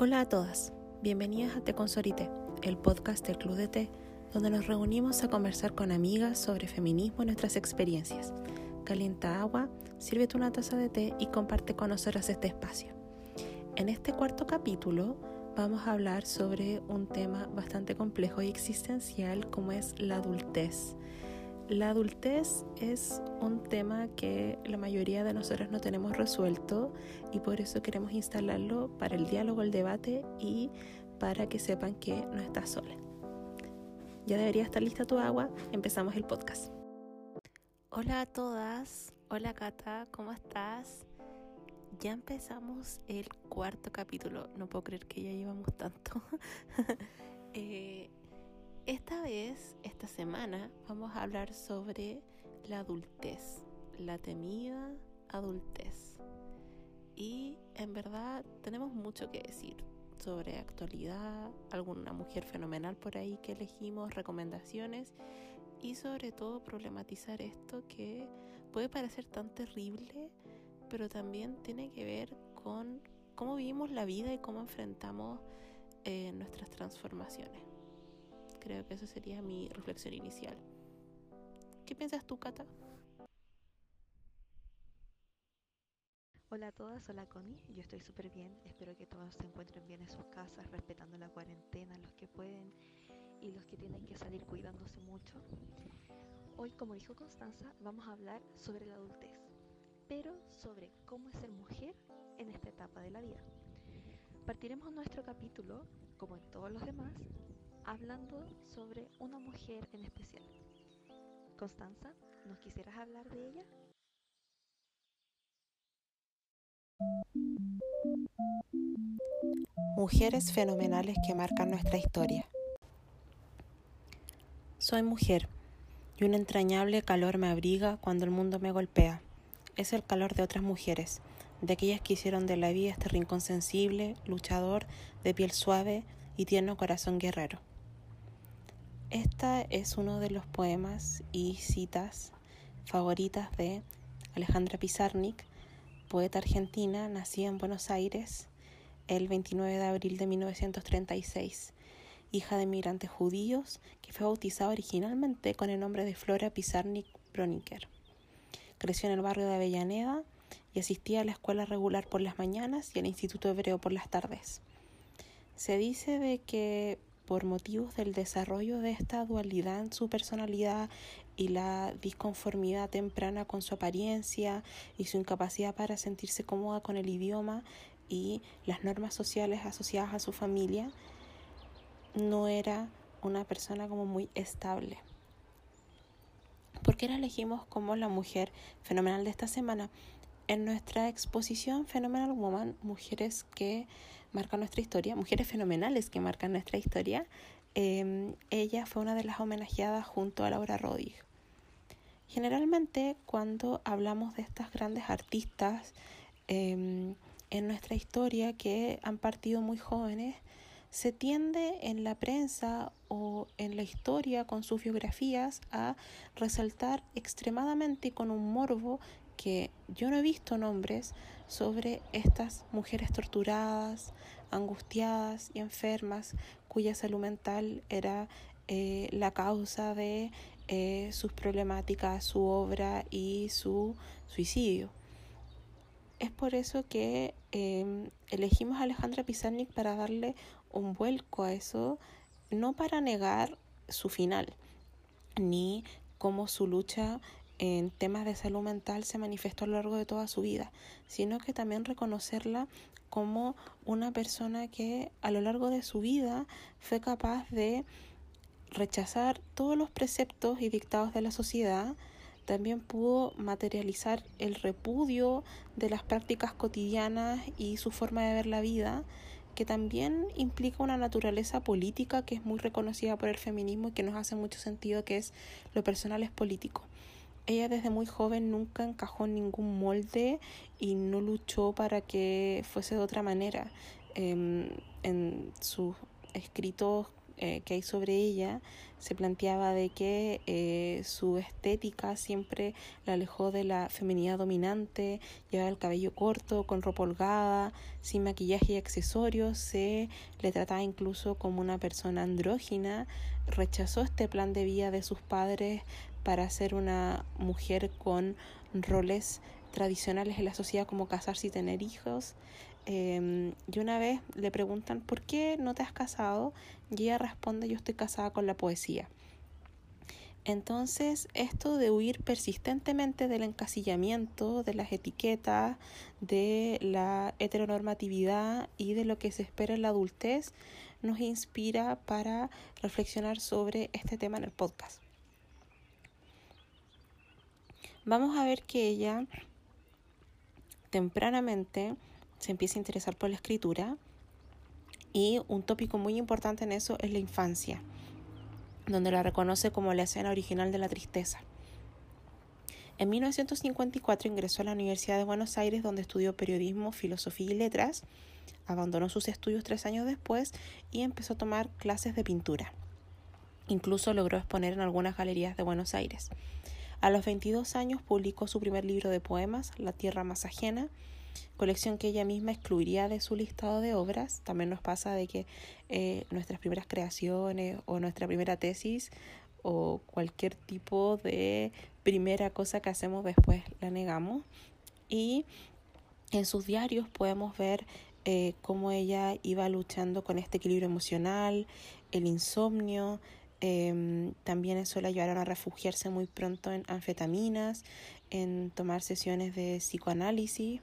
Hola a todas, bienvenidas a Te Consorite, el podcast del Club de Té, donde nos reunimos a conversar con amigas sobre feminismo y nuestras experiencias. Calienta agua, sírvete una taza de té y comparte con nosotras este espacio. En este cuarto capítulo vamos a hablar sobre un tema bastante complejo y existencial como es la adultez. La adultez es un tema que la mayoría de nosotros no tenemos resuelto y por eso queremos instalarlo para el diálogo, el debate y para que sepan que no estás sola. Ya debería estar lista tu agua, empezamos el podcast. Hola a todas, hola Cata, ¿cómo estás? Ya empezamos el cuarto capítulo, no puedo creer que ya llevamos tanto. eh, esta vez, esta semana, vamos a hablar sobre la adultez, la temida adultez. Y en verdad tenemos mucho que decir sobre actualidad, alguna mujer fenomenal por ahí que elegimos, recomendaciones y sobre todo problematizar esto que puede parecer tan terrible, pero también tiene que ver con cómo vivimos la vida y cómo enfrentamos eh, nuestras transformaciones. Creo que esa sería mi reflexión inicial. ¿Qué piensas tú, Cata? Hola a todas, hola Connie, yo estoy súper bien, espero que todos se encuentren bien en sus casas, respetando la cuarentena, los que pueden y los que tienen que salir cuidándose mucho. Hoy, como dijo Constanza, vamos a hablar sobre la adultez, pero sobre cómo es ser mujer en esta etapa de la vida. Partiremos nuestro capítulo, como en todos los demás, hablando sobre una mujer en especial. Constanza, ¿nos quisieras hablar de ella? Mujeres fenomenales que marcan nuestra historia. Soy mujer y un entrañable calor me abriga cuando el mundo me golpea. Es el calor de otras mujeres, de aquellas que hicieron de la vida este rincón sensible, luchador, de piel suave y tierno corazón guerrero. Esta es uno de los poemas y citas favoritas de Alejandra Pizarnik, poeta argentina, nacida en Buenos Aires el 29 de abril de 1936, hija de migrantes judíos que fue bautizada originalmente con el nombre de Flora Pizarnik Broniker. Creció en el barrio de Avellaneda y asistía a la escuela regular por las mañanas y al Instituto Hebreo por las tardes. Se dice de que por motivos del desarrollo de esta dualidad en su personalidad y la disconformidad temprana con su apariencia y su incapacidad para sentirse cómoda con el idioma y las normas sociales asociadas a su familia, no era una persona como muy estable. ¿Por qué la elegimos como la mujer fenomenal de esta semana? En nuestra exposición Phenomenal Woman, mujeres que marcan nuestra historia, mujeres fenomenales que marcan nuestra historia, eh, ella fue una de las homenajeadas junto a Laura Rodig. Generalmente cuando hablamos de estas grandes artistas eh, en nuestra historia que han partido muy jóvenes, se tiende en la prensa o en la historia con sus biografías a resaltar extremadamente con un morbo que yo no he visto nombres sobre estas mujeres torturadas, angustiadas y enfermas cuya salud mental era eh, la causa de eh, sus problemáticas, su obra y su suicidio. Es por eso que eh, elegimos a Alejandra Pizarnik para darle un vuelco a eso, no para negar su final, ni cómo su lucha en temas de salud mental se manifestó a lo largo de toda su vida, sino que también reconocerla como una persona que a lo largo de su vida fue capaz de rechazar todos los preceptos y dictados de la sociedad, también pudo materializar el repudio de las prácticas cotidianas y su forma de ver la vida, que también implica una naturaleza política que es muy reconocida por el feminismo y que nos hace mucho sentido que es lo personal es político. Ella desde muy joven nunca encajó en ningún molde y no luchó para que fuese de otra manera. Eh, en sus escritos eh, que hay sobre ella se planteaba de que eh, su estética siempre la alejó de la feminidad dominante, llevaba el cabello corto, con ropa holgada, sin maquillaje y accesorios, se le trataba incluso como una persona andrógina, rechazó este plan de vida de sus padres para ser una mujer con roles tradicionales en la sociedad como casarse y tener hijos. Em, y una vez le preguntan, ¿por qué no te has casado? Y ella responde, yo estoy casada con la poesía. Entonces, esto de huir persistentemente del encasillamiento, de las etiquetas, de la heteronormatividad y de lo que se espera en la adultez, nos inspira para reflexionar sobre este tema en el podcast. Vamos a ver que ella tempranamente se empieza a interesar por la escritura y un tópico muy importante en eso es la infancia, donde la reconoce como la escena original de la tristeza. En 1954 ingresó a la Universidad de Buenos Aires donde estudió periodismo, filosofía y letras, abandonó sus estudios tres años después y empezó a tomar clases de pintura. Incluso logró exponer en algunas galerías de Buenos Aires. A los 22 años publicó su primer libro de poemas, La Tierra Más Ajena, colección que ella misma excluiría de su listado de obras. También nos pasa de que eh, nuestras primeras creaciones o nuestra primera tesis o cualquier tipo de primera cosa que hacemos después la negamos. Y en sus diarios podemos ver eh, cómo ella iba luchando con este equilibrio emocional, el insomnio. Em, también eso la llevaron a refugiarse muy pronto en anfetaminas, en tomar sesiones de psicoanálisis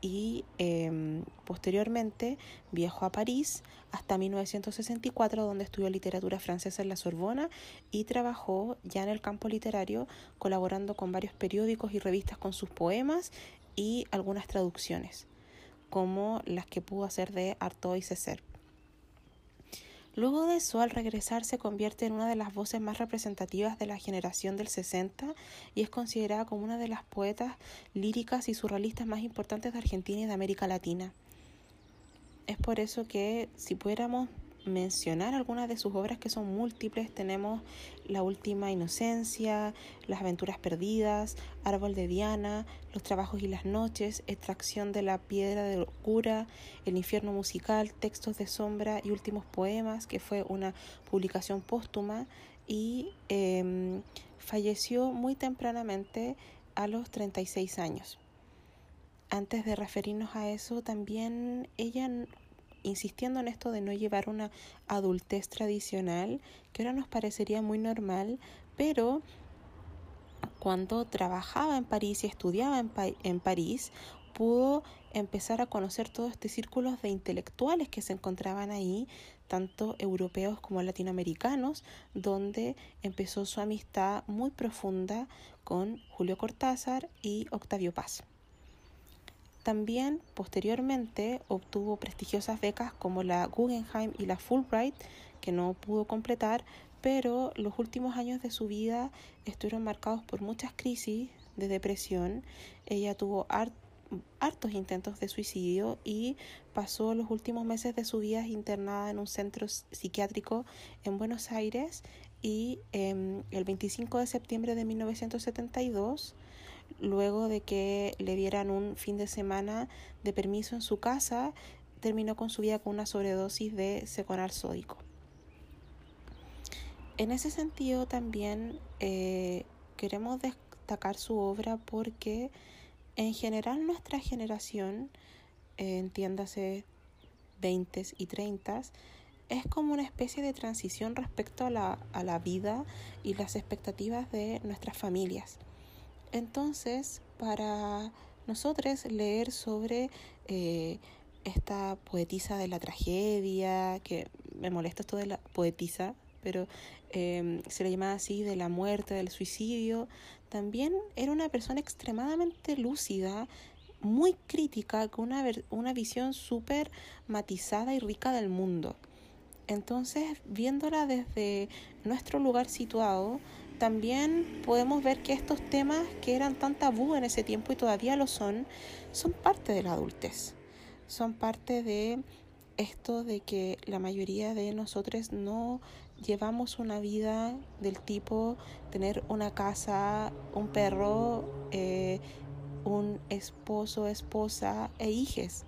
y em, posteriormente viajó a París hasta 1964 donde estudió literatura francesa en la Sorbona y trabajó ya en el campo literario colaborando con varios periódicos y revistas con sus poemas y algunas traducciones como las que pudo hacer de Artaud y Césaire. Luego de eso, al regresar, se convierte en una de las voces más representativas de la generación del 60 y es considerada como una de las poetas líricas y surrealistas más importantes de Argentina y de América Latina. Es por eso que si pudiéramos mencionar algunas de sus obras que son múltiples. Tenemos La Última Inocencia, Las Aventuras Perdidas, Árbol de Diana, Los Trabajos y las Noches, Extracción de la Piedra de Locura, El Infierno Musical, Textos de Sombra y Últimos Poemas, que fue una publicación póstuma y em, falleció muy tempranamente a los 36 años. Antes de referirnos a eso, también ella insistiendo en esto de no llevar una adultez tradicional, que ahora nos parecería muy normal, pero cuando trabajaba en París y estudiaba en, París, pudo empezar a conocer todo este círculo de intelectuales que se encontraban ahí, tanto europeos como latinoamericanos, donde empezó su amistad muy profunda con Julio Cortázar y Octavio Paz. También posteriormente obtuvo prestigiosas becas como la Guggenheim y la Fulbright, que no pudo completar, pero los últimos años de su vida estuvieron marcados por muchas crisis de depresión. Ella tuvo hartos intentos de suicidio y pasó los últimos meses de su vida internada en un centro psiquiátrico en Buenos Aires y em, el 25 de septiembre de 1972 luego de que le dieran un fin de semana de permiso en su casa, terminó con su vida con una sobredosis de seconal sódico. En ese sentido también eh, queremos destacar su obra porque en general nuestra generación, eh, entiéndase 20 y 30, es como una especie de transición respecto a la, a la vida y las expectativas de nuestras familias. Entonces, para nosotros leer sobre eh, esta poetisa de la tragedia, que me molesta esto de la poetisa, pero em, se le llamaba así, de la muerte, del suicidio, también era una persona extremadamente lúcida, muy crítica, con una, una visión súper matizada y rica del mundo. Entonces, viéndola desde nuestro lugar situado, también podemos ver que estos temas que eran tan tabú en ese tiempo y todavía lo son, son parte de la adultez, son parte de esto de que la mayoría de nosotros no llevamos una vida del tipo tener una casa, un perro, eh, un esposo, esposa e hijes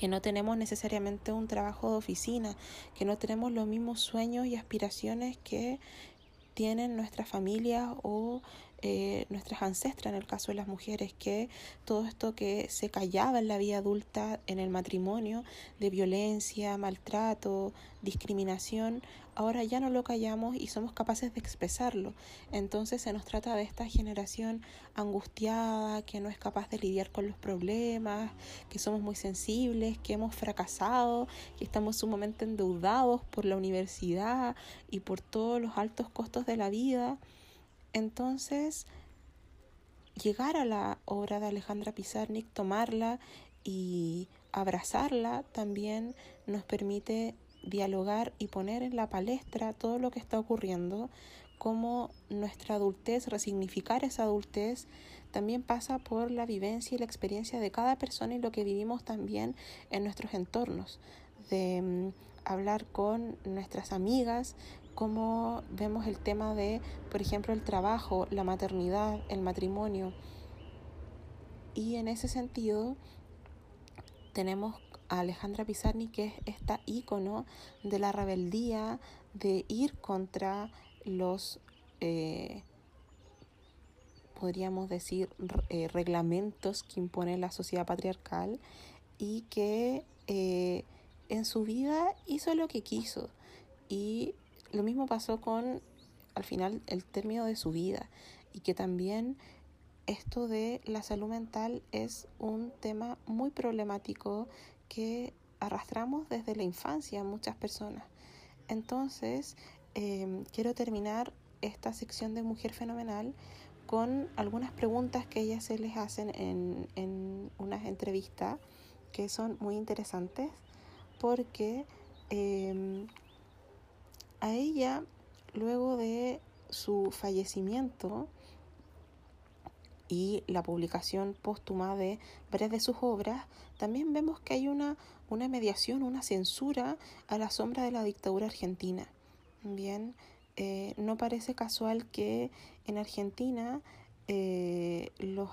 que no tenemos necesariamente un trabajo de oficina, que no tenemos los mismos sueños y aspiraciones que tienen nuestras familias o eh, nuestras ancestras, en el caso de las mujeres, que todo esto que se callaba en la vida adulta, en el matrimonio, de violencia, maltrato, discriminación, ahora ya no lo callamos y somos capaces de expresarlo. Entonces se nos trata de esta generación angustiada, que no es capaz de lidiar con los problemas, que somos muy sensibles, que hemos fracasado, que estamos sumamente endeudados por la universidad y por todos los altos costos de la vida. Entonces, llegar a la obra de Alejandra Pizarnik, tomarla y abrazarla también nos permite dialogar y poner en la palestra todo lo que está ocurriendo, cómo nuestra adultez, resignificar esa adultez, también pasa por la vivencia y la experiencia de cada persona y lo que vivimos también en nuestros entornos, de mm, hablar con nuestras amigas, cómo vemos el tema de, por ejemplo, el trabajo, la maternidad, el matrimonio. Y en ese sentido tenemos a Alejandra Pizarni, que es esta ícono de la rebeldía, de ir contra los, eh, podríamos decir, eh, reglamentos que impone la sociedad patriarcal y que eh, en su vida hizo lo que quiso y lo mismo pasó con, al final, el término de su vida y que también esto de la salud mental es un tema muy problemático que arrastramos desde la infancia muchas personas. Entonces, em, quiero terminar esta sección de Mujer Fenomenal con algunas preguntas que ellas se les hacen en, en unas entrevistas que son muy interesantes porque eh, a ella, luego de su fallecimiento y la publicación póstuma de varias de sus obras, también vemos que hay una, una mediación, una censura a la sombra de la dictadura argentina. Bien, eh, no parece casual que en Argentina eh, los,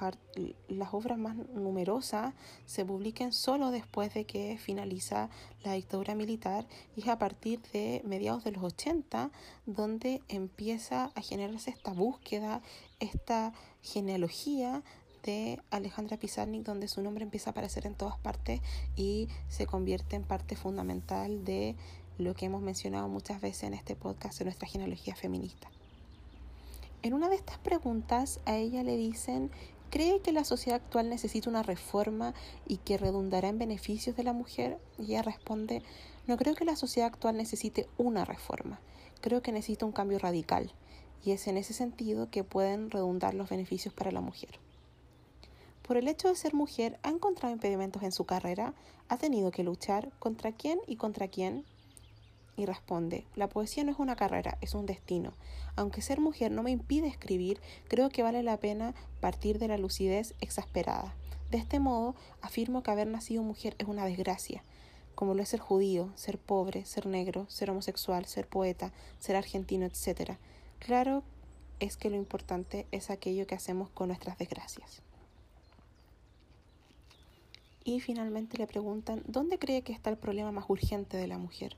las obras más numerosas se publiquen solo después de que finaliza la dictadura militar y es a partir de mediados de los 80 donde empieza a generarse esta búsqueda, esta genealogía de Alejandra Pizarnik donde su nombre empieza a aparecer en todas partes y se convierte en parte fundamental de lo que hemos mencionado muchas veces en este podcast de nuestra genealogía feminista. En una de estas preguntas a ella le dicen, ¿cree que la sociedad actual necesita una reforma y que redundará en beneficios de la mujer? Y ella responde, no creo que la sociedad actual necesite una reforma, creo que necesita un cambio radical. Y es en ese sentido que pueden redundar los beneficios para la mujer. Por el hecho de ser mujer, ha encontrado impedimentos en su carrera, ha tenido que luchar contra quién y contra quién y responde, la poesía no es una carrera, es un destino. Aunque ser mujer no me impide escribir, creo que vale la pena partir de la lucidez exasperada. De este modo, afirmo que haber nacido mujer es una desgracia, como lo es ser judío, ser pobre, ser negro, ser homosexual, ser poeta, ser argentino, etc. Claro es que lo importante es aquello que hacemos con nuestras desgracias. Y finalmente le preguntan, ¿dónde cree que está el problema más urgente de la mujer?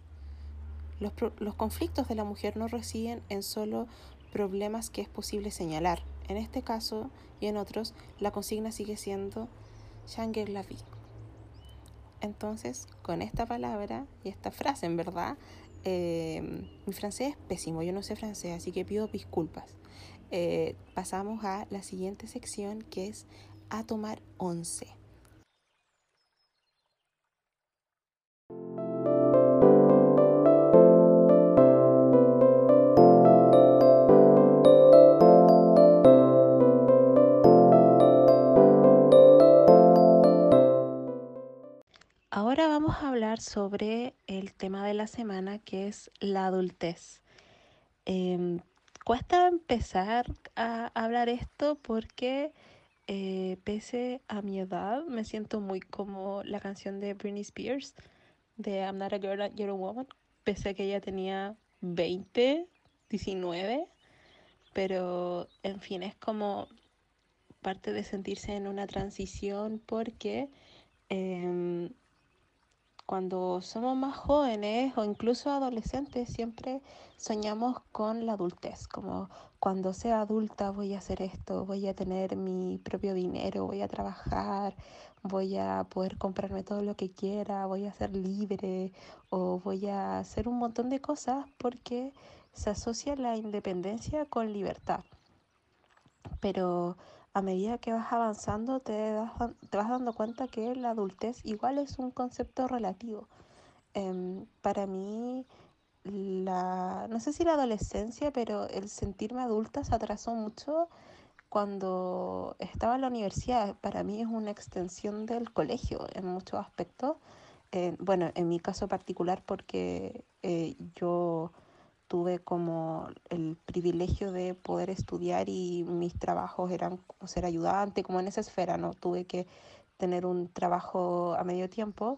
Los, conflictos de la mujer no residen en solo problemas que es posible señalar. En este caso y en otros, la consigna sigue siendo Shanger la vie. Entonces, con esta palabra y esta frase, en verdad, eh, mi francés es pésimo, yo no sé francés, así que pido disculpas. Eh, pasamos a la siguiente sección que es a tomar once. Vamos a hablar sobre el tema de la semana que es la adultez. Em, cuesta empezar a hablar esto porque eh, pese a mi edad me siento muy como la canción de Britney Spears de I'm Not a Girl, You're a Woman, pese a que ella tenía 20, 19, pero en fin, es como parte de sentirse en una transición porque eh, cuando somos más jóvenes o incluso adolescentes siempre soñamos con la adultez, como cuando sea adulta voy a hacer esto, voy a tener mi propio dinero, voy a trabajar, voy a poder comprarme todo lo que quiera, voy a ser libre o voy a hacer un montón de cosas porque se asocia la independencia con libertad. Pero a medida que vas avanzando te, das, te vas dando cuenta que la adultez igual es un concepto relativo. Eh, para mí, la, no sé si la adolescencia, pero el sentirme adulta se atrasó mucho cuando estaba en la universidad. Para mí es una extensión del colegio en muchos aspectos. Eh, bueno, en mi caso particular porque eh, yo tuve como el privilegio de poder estudiar y mis trabajos eran ser ayudante, como en esa esfera, ¿no? Tuve que tener un trabajo a medio tiempo.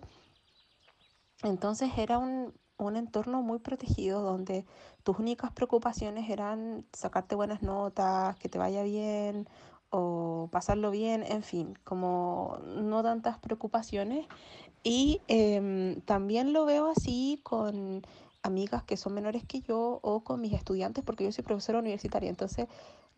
Entonces era un, un entorno muy protegido donde tus únicas preocupaciones eran sacarte buenas notas, que te vaya bien o pasarlo bien, en fin, como no tantas preocupaciones. Y eh, también lo veo así con amigas que son menores que yo o con mis estudiantes, porque yo soy profesora universitaria, entonces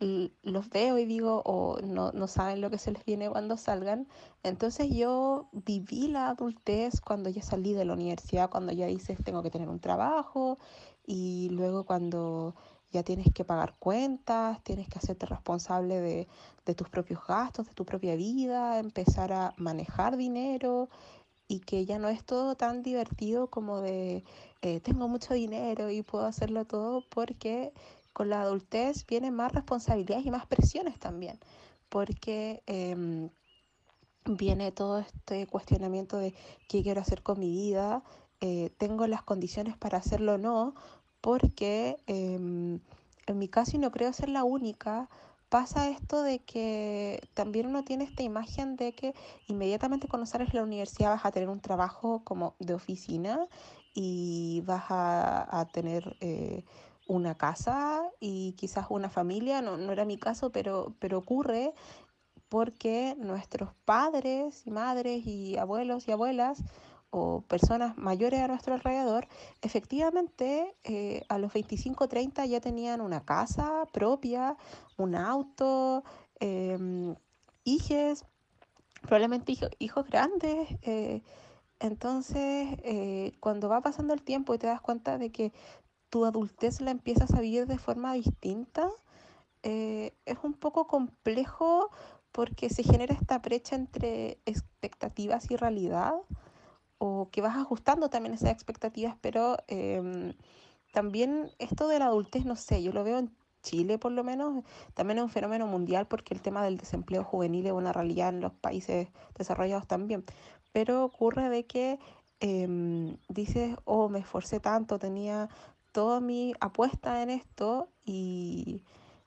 los veo y digo, o no, no saben lo que se les viene cuando salgan. Entonces yo viví la adultez cuando ya salí de la universidad, cuando ya dices tengo que tener un trabajo y luego cuando ya tienes que pagar cuentas, tienes que hacerte responsable de, de tus propios gastos, de tu propia vida, empezar a manejar dinero y que ya no es todo tan divertido como de eh, tengo mucho dinero y puedo hacerlo todo porque con la adultez vienen más responsabilidades y más presiones también, porque eh, viene todo este cuestionamiento de qué quiero hacer con mi vida, eh, tengo las condiciones para hacerlo o no, porque eh, en mi caso, y no creo ser la única, pasa esto de que también uno tiene esta imagen de que inmediatamente cuando sales de la universidad vas a tener un trabajo como de oficina y vas a, a tener eh, una casa y quizás una familia, no, no era mi caso, pero, pero ocurre porque nuestros padres y madres y abuelos y abuelas o personas mayores a nuestro alrededor, efectivamente eh, a los 25 30 ya tenían una casa propia, un auto, eh, hijos, probablemente hijos, grandes. Eh, entonces, eh, cuando va pasando el tiempo y te das cuenta de que tu adultez la empiezas a vivir de forma distinta, es un poco complejo porque se genera esta brecha entre expectativas y realidad o que vas ajustando también esas expectativas, pero eh, también esto de la adultez, no sé, yo lo veo en Chile por lo menos, también es un fenómeno mundial porque el tema del desempleo juvenil es una realidad en los países desarrollados también, pero ocurre de que eh, dices, oh, me esforcé tanto, tenía toda mi apuesta en esto y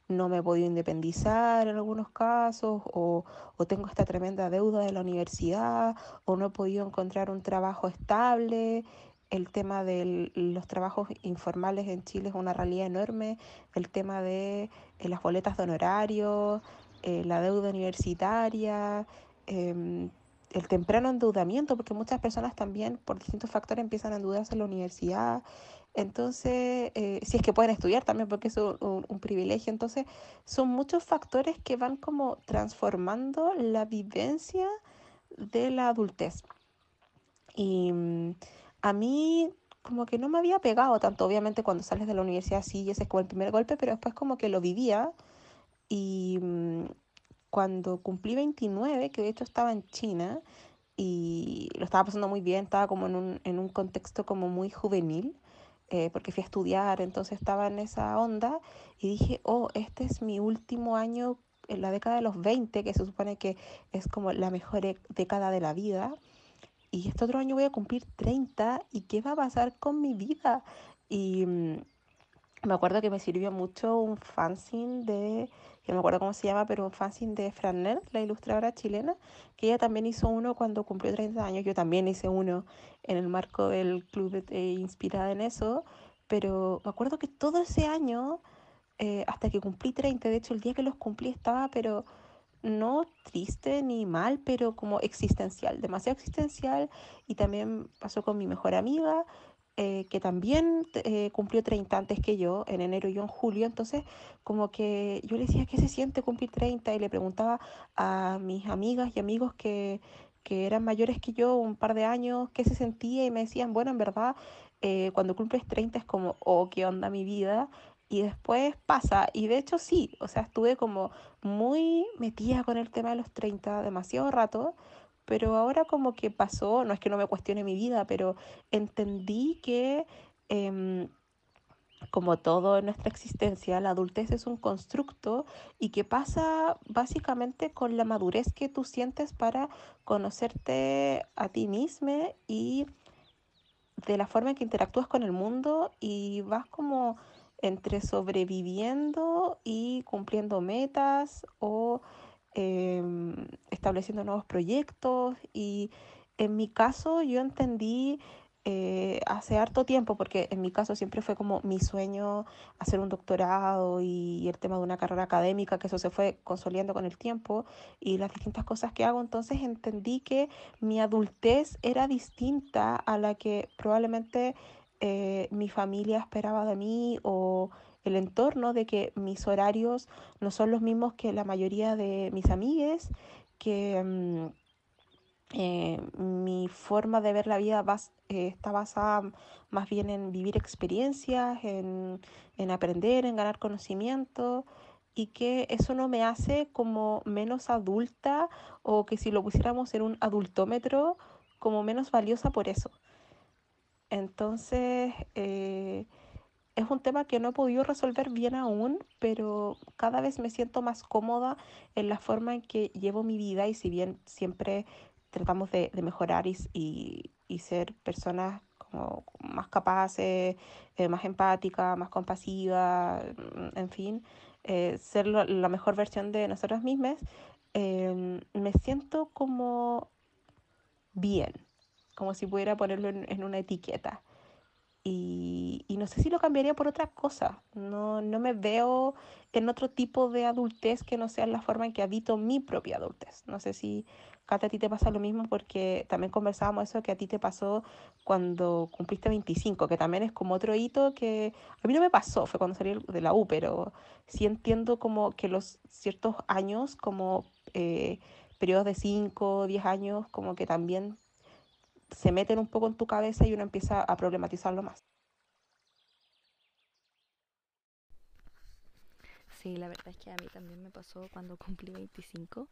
no me he podido independizar en algunos casos, o, o, tengo esta tremenda deuda de la universidad, o no he podido encontrar un trabajo estable. El tema de los trabajos informales en Chile es una realidad enorme. El tema de eh, las boletas de honorarios, eh, la deuda universitaria, eh, el temprano endeudamiento, porque muchas personas también por distintos factores empiezan a endeudarse en la universidad. Entonces, eh, si es que pueden estudiar también, porque es un, un, privilegio. Entonces, son muchos factores que van como transformando la vivencia de la adultez. Y um, a mí como que no me había pegado tanto, obviamente cuando sales de la universidad sí, ese es como el primer golpe, pero después como que lo vivía y um, cuando cumplí 29, que de hecho estaba en China y lo estaba pasando muy bien, estaba como en un, en un contexto como muy juvenil, eh, porque fui a estudiar, entonces estaba en esa onda y dije, oh, este es mi último año en la década de los 20, que se supone que es como la mejor e, década de la vida. Y este otro año voy a cumplir 30 y qué va a pasar con mi vida. Y mmm, me acuerdo que me sirvió mucho un fanzine de no me acuerdo cómo se llama, pero un fanzine de Franner, la ilustradora chilena, que ella también hizo uno cuando cumplió 30 años. Yo también hice uno en el marco del club de, inspirada en eso, pero me acuerdo que todo ese año, eh, hasta que cumplí 30, de hecho el día que los cumplí estaba, pero no triste ni mal, pero como existencial, demasiado existencial. Y también pasó con mi mejor amiga, eh, que también eh, cumplió 30 antes que yo, en enero y en julio. Entonces, como que yo le decía, ¿qué se siente cumplir 30? Y le preguntaba a mis amigas y amigos que, que eran mayores que yo, un par de años, qué se sentía. Y me decían, bueno, en verdad, eh, cuando cumples 30 es como, oh, qué onda mi vida y después pasa. Y de hecho sí, o sea, estuve como muy metida con el tema de los 30 demasiado rato, pero ahora como que pasó, no es que no me cuestione mi vida, pero entendí que em, como todo en nuestra existencia, la adultez es un constructo y que pasa básicamente con la madurez que tú sientes para conocerte a ti misma y de la forma en que interactúas con el mundo y vas como entre sobreviviendo y cumpliendo metas o em, estableciendo nuevos proyectos. Y en mi caso yo entendí eh, hace harto tiempo, porque en mi caso siempre fue como mi sueño hacer un doctorado y, el tema de una carrera académica, que eso se fue consolidando con el tiempo y las distintas cosas que hago, entonces entendí que mi adultez era distinta a la que probablemente eh, mi familia esperaba de mí o el entorno de que mis horarios no son los mismos que la mayoría de mis amigues, que mm, eh, mi forma de ver la vida eh, está basada más bien en vivir experiencias, en, en aprender, en ganar conocimiento y que eso no me hace como menos adulta o que si lo pusiéramos en un adultómetro como menos valiosa por eso. Entonces, eh, es un tema que no he podido resolver bien aún, pero cada vez me siento más cómoda en la forma en que llevo mi vida y si bien siempre tratamos de, mejorar y, ser personas como más capaces, eh, más empáticas, más compasivas, mm, en fin, eh, ser la mejor versión de nosotras mismas, me siento como bien como si pudiera ponerlo en, una etiqueta. Y, no sé si lo cambiaría por otra cosa. No, no me veo en otro tipo de adultez que no sea la forma en que habito mi propia adultez. No sé si, Cata, a ti te pasa lo mismo porque también conversábamos eso que a ti te pasó cuando cumpliste 25, que también es como otro hito que a mí no me pasó, fue cuando salí de la U, pero sí entiendo como que los ciertos años, como eh, periodos de 5, 10 años, como que también se meten un poco en tu cabeza y uno empieza a problematizarlo más. Sí, la verdad es que a mí también me pasó cuando cumplí 25.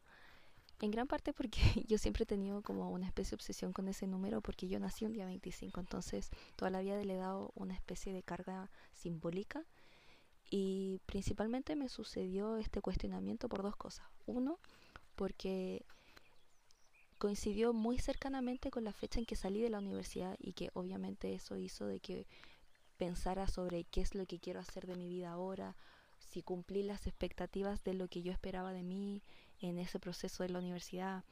En gran parte porque yo siempre he tenido como una especie de obsesión con ese número porque yo nací un día 25, entonces toda la vida le he dado una especie de carga simbólica y principalmente me sucedió este cuestionamiento por dos cosas. Uno, porque coincidió muy cercanamente con la fecha en que salí de la universidad y que obviamente eso hizo de que pensara sobre qué es lo que quiero hacer de mi vida ahora, si cumplí las expectativas de lo que yo esperaba de mí en ese proceso de la universidad.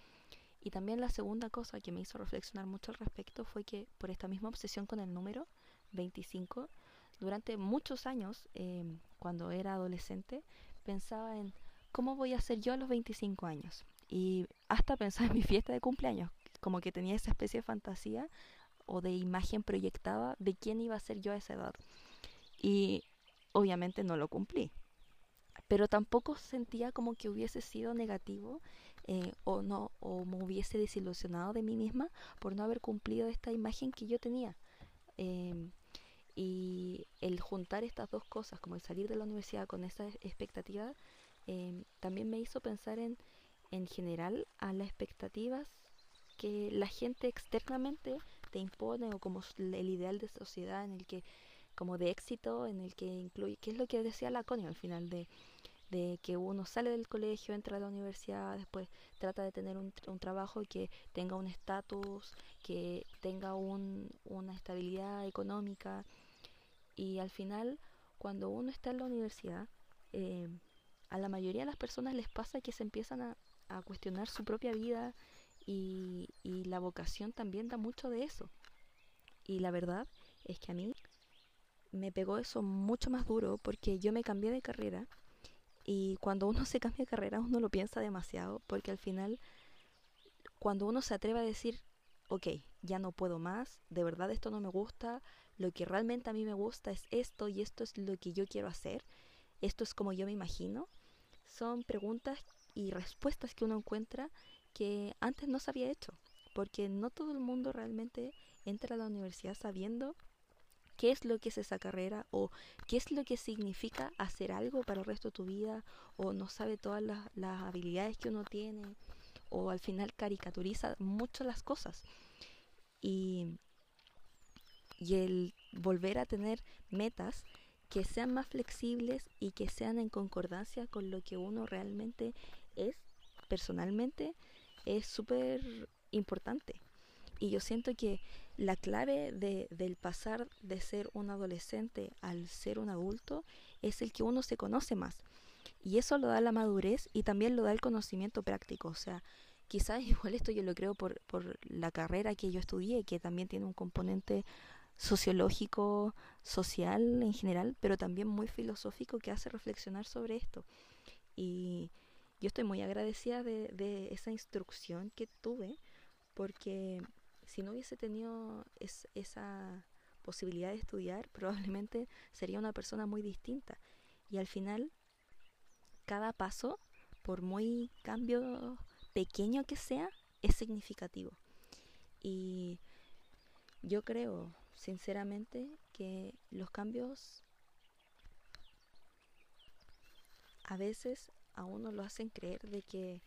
Y también la segunda cosa que me hizo reflexionar mucho al respecto fue que por esta misma obsesión con el número 25, durante muchos años, em, cuando era adolescente, pensaba en cómo voy a ser yo a los 25 años. Y hasta pensaba en mi fiesta de cumpleaños, como que tenía esa especie de fantasía o de imagen proyectada de quién iba a ser yo a esa edad. Y obviamente no lo cumplí. Pero tampoco sentía como que hubiese sido negativo eh, o no o me hubiese desilusionado de mí misma por no haber cumplido esta imagen que yo tenía. Em, y el juntar estas dos cosas, como el salir de la universidad con esa expectativa, em, también me hizo pensar en en general a las expectativas que la gente externamente te impone o como el ideal de sociedad en el que como de éxito en el que incluye qué es lo que decía la Connie al final de, de que uno sale del colegio entra a la universidad después trata de tener un, un trabajo que tenga un estatus que tenga un, una estabilidad económica. Y al final cuando uno está en la universidad eh, a la mayoría de las personas les pasa que se empiezan a, a cuestionar su propia vida y, la vocación también da mucho de eso. Y la verdad es que a mí me pegó eso mucho más duro porque yo me cambié de carrera y cuando uno se cambia de carrera uno lo piensa demasiado porque al final cuando uno se atreve a decir, ok, ya no puedo más, de verdad esto no me gusta, lo que realmente a mí me gusta es esto y esto es lo que yo quiero hacer, esto es como yo me imagino, son preguntas y respuestas que uno encuentra que antes no se había hecho, porque no todo el mundo realmente entra a la universidad sabiendo qué es lo que es esa carrera o qué es lo que significa hacer algo para el resto de tu vida o no sabe todas las, las habilidades que uno tiene o al final caricaturiza mucho las cosas. Y, y el volver a tener metas que sean más flexibles y que sean en concordancia con lo que uno realmente es personalmente es súper importante. Y yo siento que la clave de, del pasar de ser un adolescente al ser un adulto es el que uno se conoce más. Y eso lo da la madurez y también lo da el conocimiento práctico. O sea, quizás igual esto yo lo creo por, por la carrera que yo estudié, que también tiene un componente sociológico, social en general, pero también muy filosófico que hace reflexionar sobre esto. Y yo estoy muy agradecida de, de esa instrucción que tuve, porque si no hubiese tenido es, esa posibilidad de estudiar, probablemente sería una persona muy distinta. Y al final, cada paso, por muy cambio pequeño que sea, es significativo. Y yo creo, sinceramente, que los cambios a veces a uno lo hacen creer de que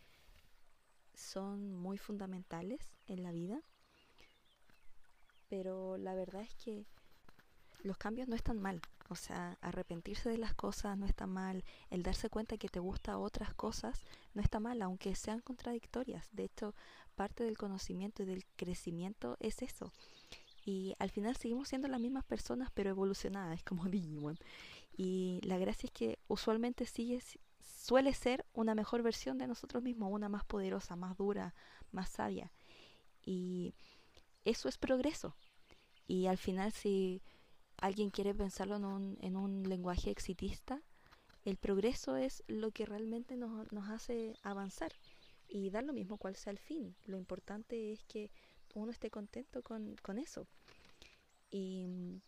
son muy fundamentales en la vida pero la verdad es que los cambios no están mal. O sea, arrepentirse de las cosas no está mal. El darse cuenta que te gusta otras cosas no está mal, aunque sean contradictorias. De hecho, parte del conocimiento y del crecimiento es eso. Y al final seguimos siendo las mismas personas, pero evolucionadas, como Digimon. Y la gracia es que usualmente sigue, suele ser una mejor versión de nosotros mismos, una más poderosa, más dura, más sabia. Y eso es progreso. Y al final si alguien quiere pensarlo en un, en un lenguaje exitista, el progreso es lo que realmente nos, hace avanzar y dar lo mismo cual sea el fin. Lo importante es que uno esté contento con, con eso. Y mm,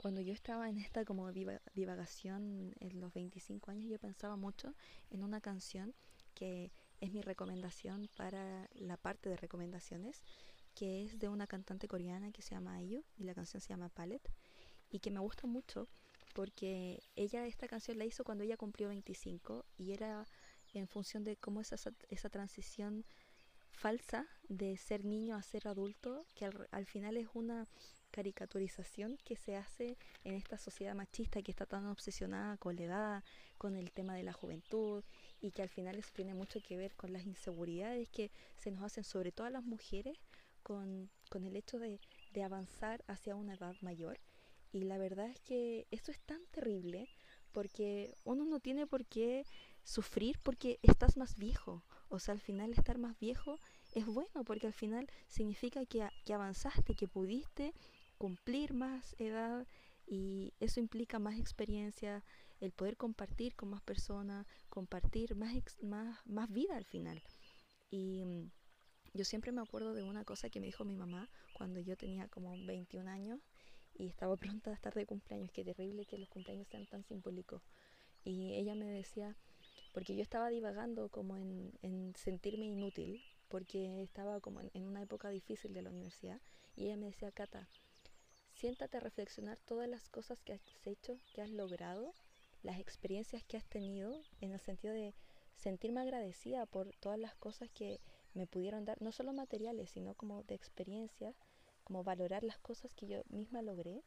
cuando yo estaba en esta como divagación en los 25 años, yo pensaba mucho en una canción que es mi recomendación para la parte de recomendaciones, que es de una cantante coreana que se llama Ayu y la canción se llama Palette y que me gusta mucho porque ella esta canción la hizo cuando ella cumplió 25 y era en función de cómo es esa, esa transición falsa de ser niño a ser adulto, que al, al, final es una caricaturización que se hace en esta sociedad machista que está tan obsesionada con la edad, con el tema de la juventud y que al final eso tiene mucho que ver con las inseguridades que se nos hacen sobre todo a las mujeres con, con el hecho de, de avanzar hacia una edad mayor. Y la verdad es que esto es tan terrible porque uno no tiene por qué sufrir porque estás más viejo. O sea, al final estar más viejo es bueno porque al final significa que, que avanzaste, que pudiste cumplir más edad y eso implica más experiencia, el poder compartir con más personas, compartir más, más, más vida al final. Y mm, yo siempre me acuerdo de una cosa que me dijo mi mamá cuando yo tenía como 21 años y estaba pronta a estar de cumpleaños. Qué terrible que los cumpleaños sean tan simbólicos. Y ella me decía, porque yo estaba divagando como en, en sentirme inútil, porque estaba como en, en, una época difícil de la universidad, y ella me decía, Cata, siéntate a reflexionar todas las cosas que has hecho, que has logrado, las experiencias que has tenido, en el sentido de sentirme agradecida por todas las cosas que me pudieron dar, no solo materiales, sino como de experiencia, como valorar las cosas que yo misma logré,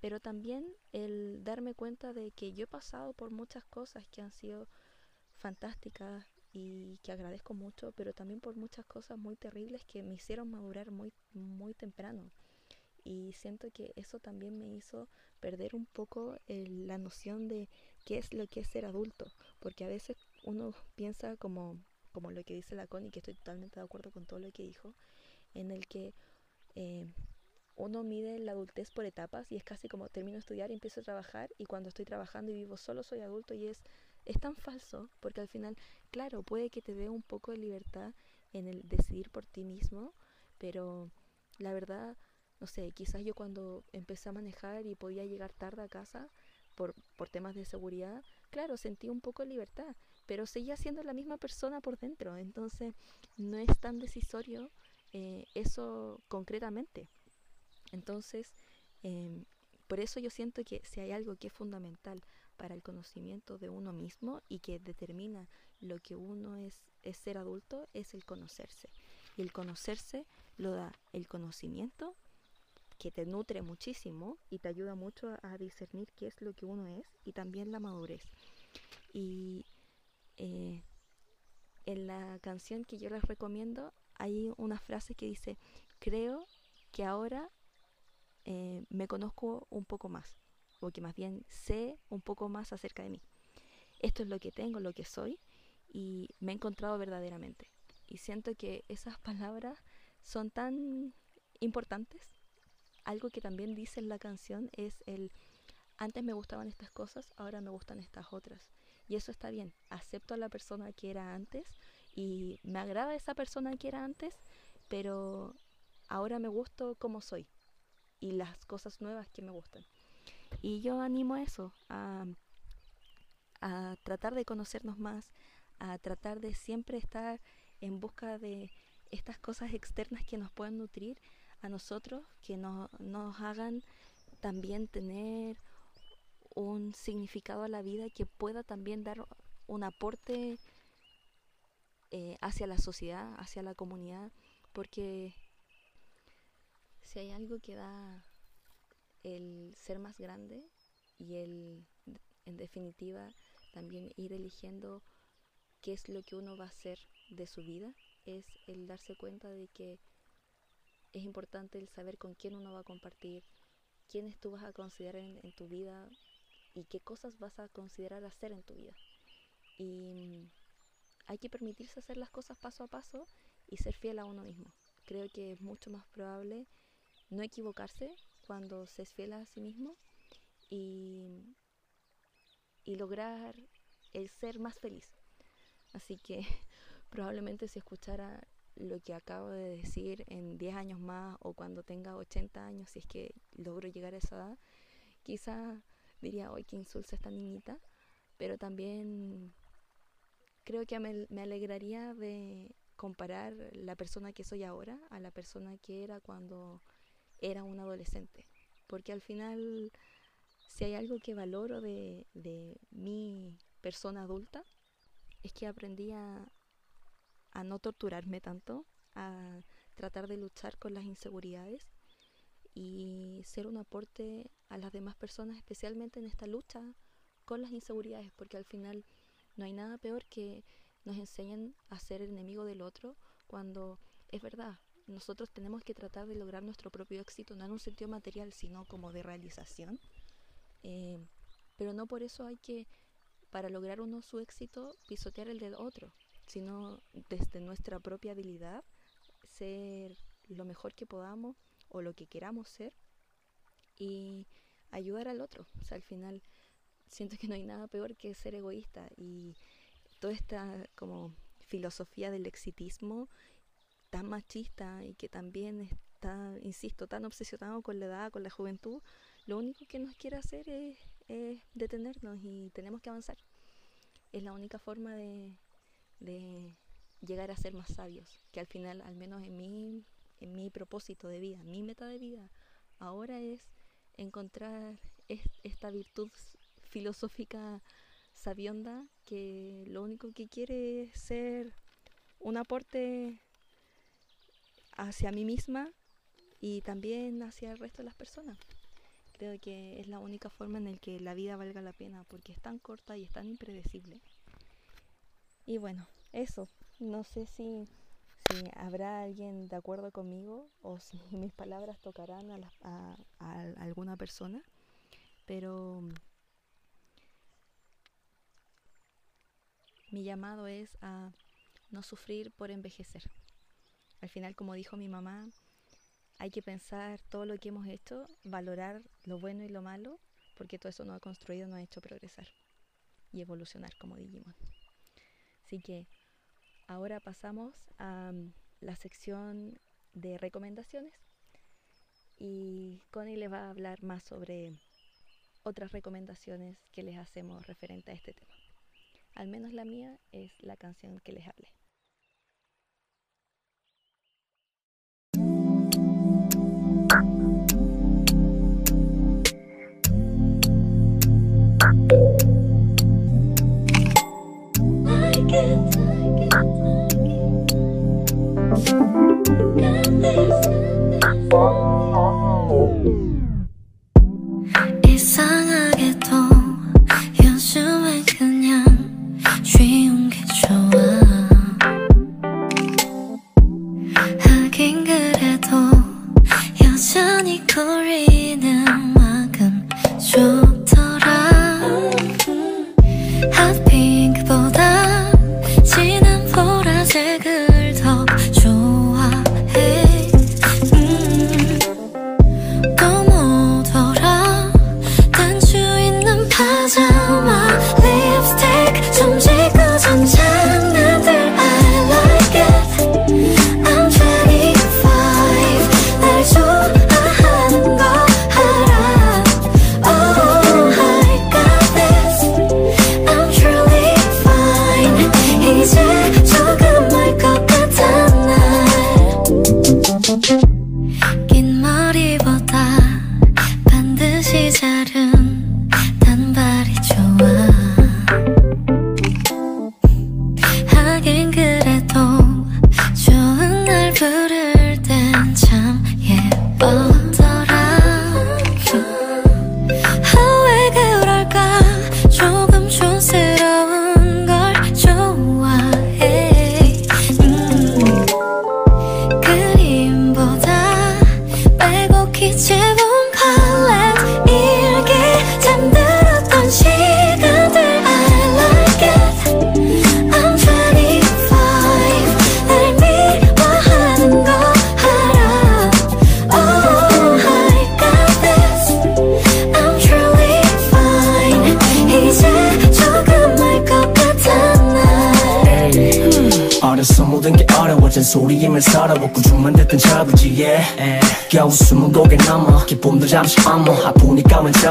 pero también el darme cuenta de que yo he pasado por muchas cosas que han sido fantásticas y que agradezco mucho, pero también por muchas cosas muy terribles que me hicieron madurar muy, muy temprano. Y siento que eso también me hizo perder un poco el, la noción de qué es lo que es ser adulto, porque a veces uno piensa como, como lo que dice la Connie, que estoy totalmente de acuerdo con todo lo que dijo, en el que eh, uno mide la adultez por etapas y es casi como termino de estudiar y empiezo a trabajar y cuando estoy trabajando y vivo solo soy adulto y es, es tan falso porque al final, claro, puede que te dé un poco de libertad en el decidir por ti mismo, pero la verdad, no sé, quizás yo cuando empecé a manejar y podía llegar tarde a casa por, por temas de seguridad, claro, sentí un poco de libertad, pero seguía siendo la misma persona por dentro, entonces no es tan decisorio eh, eso concretamente. Entonces, em, por eso yo siento que si hay algo que es fundamental para el conocimiento de uno mismo y que determina lo que uno es, es ser adulto, es el conocerse. Y el conocerse lo da el conocimiento, que te nutre muchísimo y te ayuda mucho a, discernir qué es lo que uno es, y también la madurez. Y eh, en la canción que yo les recomiendo hay una frase que dice, creo que ahora eh, me conozco un poco más, o que más bien sé un poco más acerca de mí. Esto es lo que tengo, lo que soy, y me he encontrado verdaderamente. Y siento que esas palabras son tan importantes. Algo que también dice en la canción es el, antes me gustaban estas cosas, ahora me gustan estas otras. Y eso está bien. Acepto a la persona que era antes y me agrada esa persona que era antes, pero ahora me gusto como soy y las cosas nuevas que me gustan. Y yo animo a eso, a, a tratar de conocernos más, a tratar de siempre estar en busca de estas cosas externas que nos puedan nutrir a nosotros, que no, nos hagan también tener un significado a la vida que pueda también dar un aporte eh, hacia la sociedad, hacia la comunidad, porque si hay algo que da el ser más grande y el, en definitiva, también ir eligiendo qué es lo que uno va a hacer de su vida, es el darse cuenta de que es importante el saber con quién uno va a compartir, quiénes tú vas a considerar en, tu vida y qué cosas vas a considerar hacer en tu vida. Y hay que permitirse hacer las cosas paso a paso y ser fiel a uno mismo. Creo que es mucho más probable no equivocarse cuando se es fiel a sí mismo y, y lograr el ser más feliz. Así que probablemente si escuchara lo que acabo de decir en 10 años más o cuando tenga 80 años, si es que logro llegar a esa edad, quizá diría, hoy que insulsa esta niñita, pero también creo que me, me alegraría de comparar la persona que soy ahora a la persona que era cuando era un adolescente. Porque al final, si hay algo que valoro de, de mi persona adulta, es que aprendí a, a no torturarme tanto, a tratar de luchar con las inseguridades y ser un aporte a las demás personas, especialmente en esta lucha con las inseguridades, porque al final no hay nada peor que nos enseñen a ser enemigo del otro cuando es verdad, nosotros tenemos que tratar de lograr nuestro propio éxito, no en un sentido material, sino como de realización. Eh, pero no por eso hay que, para lograr uno su éxito, pisotear el del otro, sino desde nuestra propia habilidad, ser lo mejor que podamos o lo que queramos ser y ayudar al otro. O sea, al final siento que no hay nada peor que ser egoísta y toda esta como filosofía del exitismo tan machista y que también está, insisto, tan obsesionado con la edad, con la juventud, lo único que nos quiere hacer es, detenernos y tenemos que avanzar. Es la única forma de, de, llegar a ser más sabios, que al final, al menos en mi, en mi propósito de vida, mi meta de vida, ahora es encontrar esta virtud filosófica sabionda que lo único que quiere es ser un aporte hacia mí misma y también hacia el resto de las personas. Creo que es la única forma en la que la vida valga la pena porque es tan corta y es tan impredecible. Y bueno, eso. No sé si, habrá alguien de acuerdo conmigo o si mis palabras tocarán a, alguna persona, pero mi llamado es a no sufrir por envejecer. Al final, como dijo mi mamá, hay que pensar todo lo que hemos hecho, valorar lo bueno y lo malo, porque todo eso nos ha construido, nos ha hecho progresar y evolucionar como Digimon. Así que ahora pasamos a mm, la sección de recomendaciones y Connie le va a hablar más sobre otras recomendaciones que les hacemos referente a este tema. Al menos la mía es la canción que les hablé.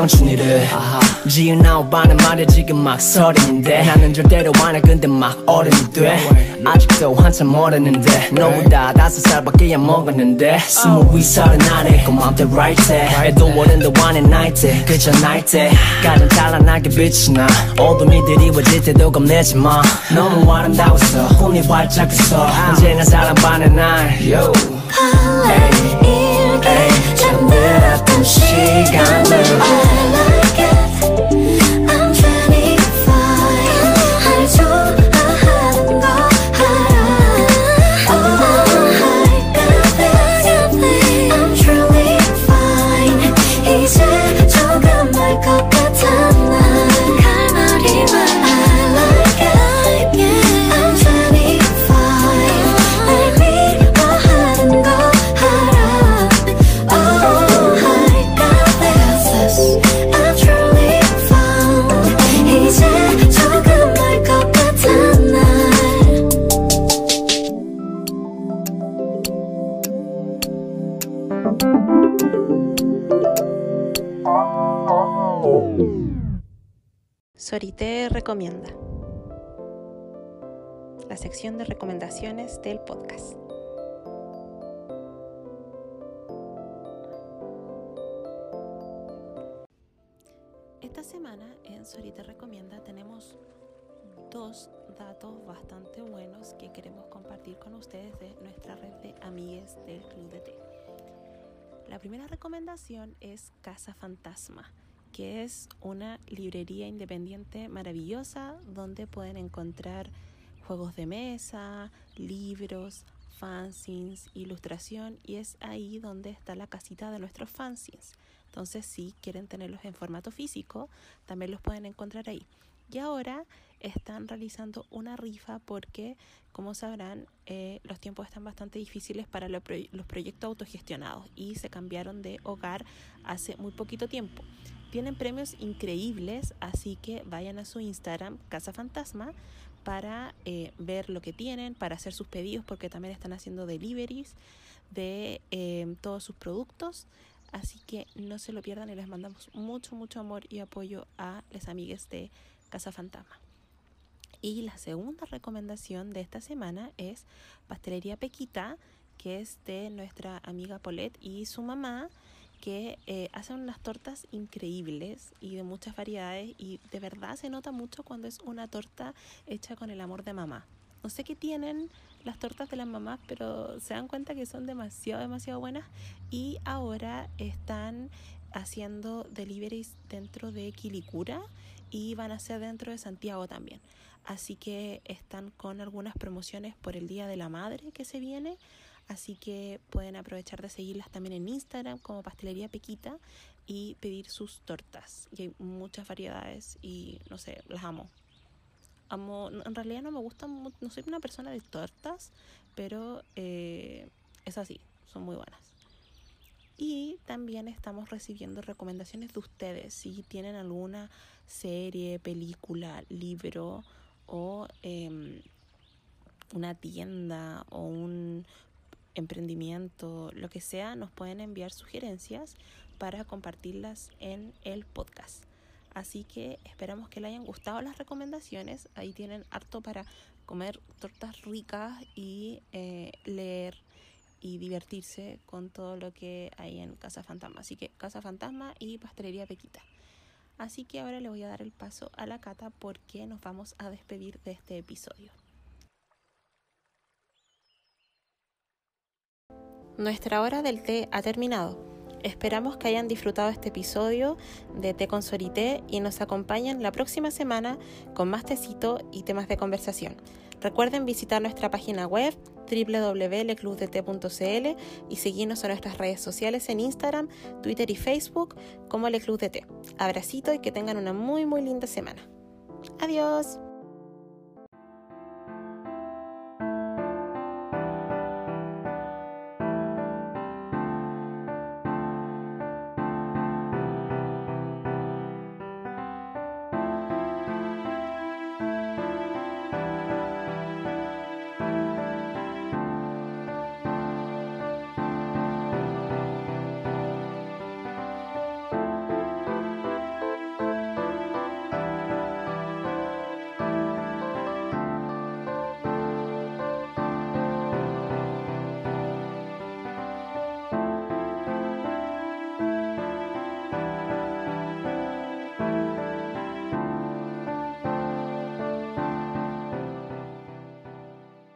청춘이를 지은 아홉 반은 말야 지금 막 서른인데. 나는 절대로 안해 근데 막 어른이 돼. 아직도 한참 멀었는데. 너보다 다섯 살밖에 안 먹었는데. 스무 위 서른 아래 고맘대 right 때 애도 어른도 안해 night 때 그저 night 때 가장 찬란하게 빛이 나. 어둠이 드리워질 때도 겁내지 마. 너무 아름다웠어. 꿈이 활짝 웃어 언제나 사랑받는 날. Yo. Hey, 시간들 Sorité recomienda. La sección de recomendaciones del podcast. Esta semana en Sorite Recomienda tenemos dos datos bastante buenos que queremos compartir con ustedes de nuestra red de amigues del Club de Té. La primera recomendación es Casa Fantasma que es una librería independiente maravillosa donde pueden encontrar juegos de mesa, libros, fanzines, ilustración y es ahí donde está la casita de nuestros fanzines. Entonces si quieren tenerlos en formato físico, también los pueden encontrar ahí. Y ahora están realizando una rifa porque, como sabrán, eh, los tiempos están bastante difíciles para los proyectos autogestionados y se cambiaron de hogar hace muy poquito tiempo. Tienen premios increíbles, así que vayan a su Instagram, Casa Fantasma, para eh, ver lo que tienen, para hacer sus pedidos, porque también están haciendo deliveries de eh, todos sus productos. Así que no se lo pierdan y les mandamos mucho, mucho amor y apoyo a las amigas de Casa Fantasma. Y la segunda recomendación de esta semana es Pastelería Pequita, que es de nuestra amiga Paulette y su mamá, que eh, hacen unas tortas increíbles y de muchas variedades y de verdad se nota mucho cuando es una torta hecha con el amor de mamá. No sé qué tienen las tortas de las mamás, pero se dan cuenta que son demasiado, demasiado buenas y ahora están haciendo deliveries dentro de Quilicura y van a ser dentro de Santiago también. Así que están con algunas promociones por el Día de la Madre que se viene. Así que pueden aprovechar de seguirlas también en Instagram como Pastelería Pequita y pedir sus tortas. Y hay muchas variedades y no sé, las amo. Amo, en realidad no me gustan, no soy una persona de tortas, pero eh, es así, son muy buenas. Y también estamos recibiendo recomendaciones de ustedes. Si tienen alguna serie, película, libro o em, una tienda o un emprendimiento, lo que sea, nos pueden enviar sugerencias para compartirlas en el podcast. Así que esperamos que les hayan gustado las recomendaciones. Ahí tienen harto para comer tortas ricas y eh, leer y divertirse con todo lo que hay en Casa Fantasma. Así que Casa Fantasma y Pastelería Pequita. Así que ahora le voy a dar el paso a la cata porque nos vamos a despedir de este episodio. Nuestra hora del té ha terminado. Esperamos que hayan disfrutado este episodio de Té con Sorité y nos acompañen la próxima semana con más tecito y temas de conversación. Recuerden visitar nuestra página web www.leclubdt.cl y seguirnos en nuestras redes sociales en Instagram, Twitter y Facebook como Leclub de Té. Abracito y que tengan una muy muy linda semana. Adiós.